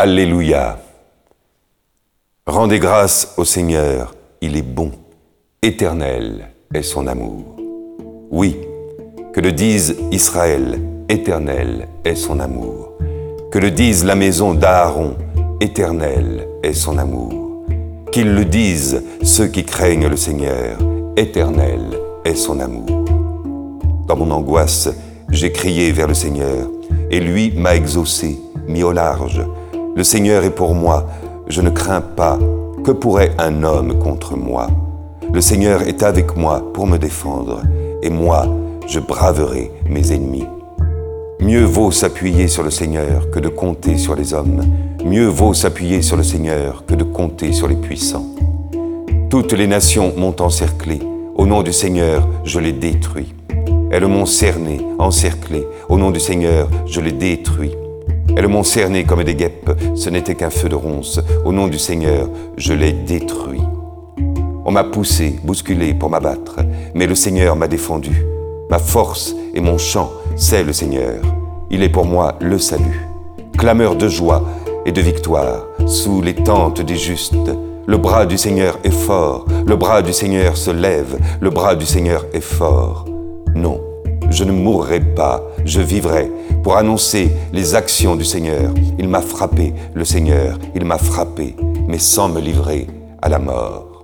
Alléluia. Rendez grâce au Seigneur, il est bon, éternel est son amour. Oui, que le dise Israël, éternel est son amour. Que le dise la maison d'Aaron, éternel est son amour. Qu'ils le disent ceux qui craignent le Seigneur, éternel est son amour. Dans mon angoisse, j'ai crié vers le Seigneur, et lui m'a exaucé, mis au large. Le Seigneur est pour moi, je ne crains pas. Que pourrait un homme contre moi? Le Seigneur est avec moi pour me défendre, et moi, je braverai mes ennemis. Mieux vaut s'appuyer sur le Seigneur que de compter sur les hommes. Mieux vaut s'appuyer sur le Seigneur que de compter sur les puissants. Toutes les nations m'ont encerclé. Au nom du Seigneur, je les détruis. Elles m'ont cerné, encerclé. Au nom du Seigneur, je les détruis. Elles m'ont cerné comme des guêpes. Ce n'était qu'un feu de ronce. Au nom du Seigneur, je les détruis. On m'a poussé, bousculé pour m'abattre, mais le Seigneur m'a défendu. Ma force et mon chant, c'est le Seigneur. Il est pour moi le salut. Clameur de joie et de victoire sous les tentes des justes. Le bras du Seigneur est fort, le bras du Seigneur se lève, le bras du Seigneur est fort. Non, je ne mourrai pas, je vivrai pour annoncer les actions du Seigneur. Il m'a frappé, le Seigneur, il m'a frappé, mais sans me livrer à la mort.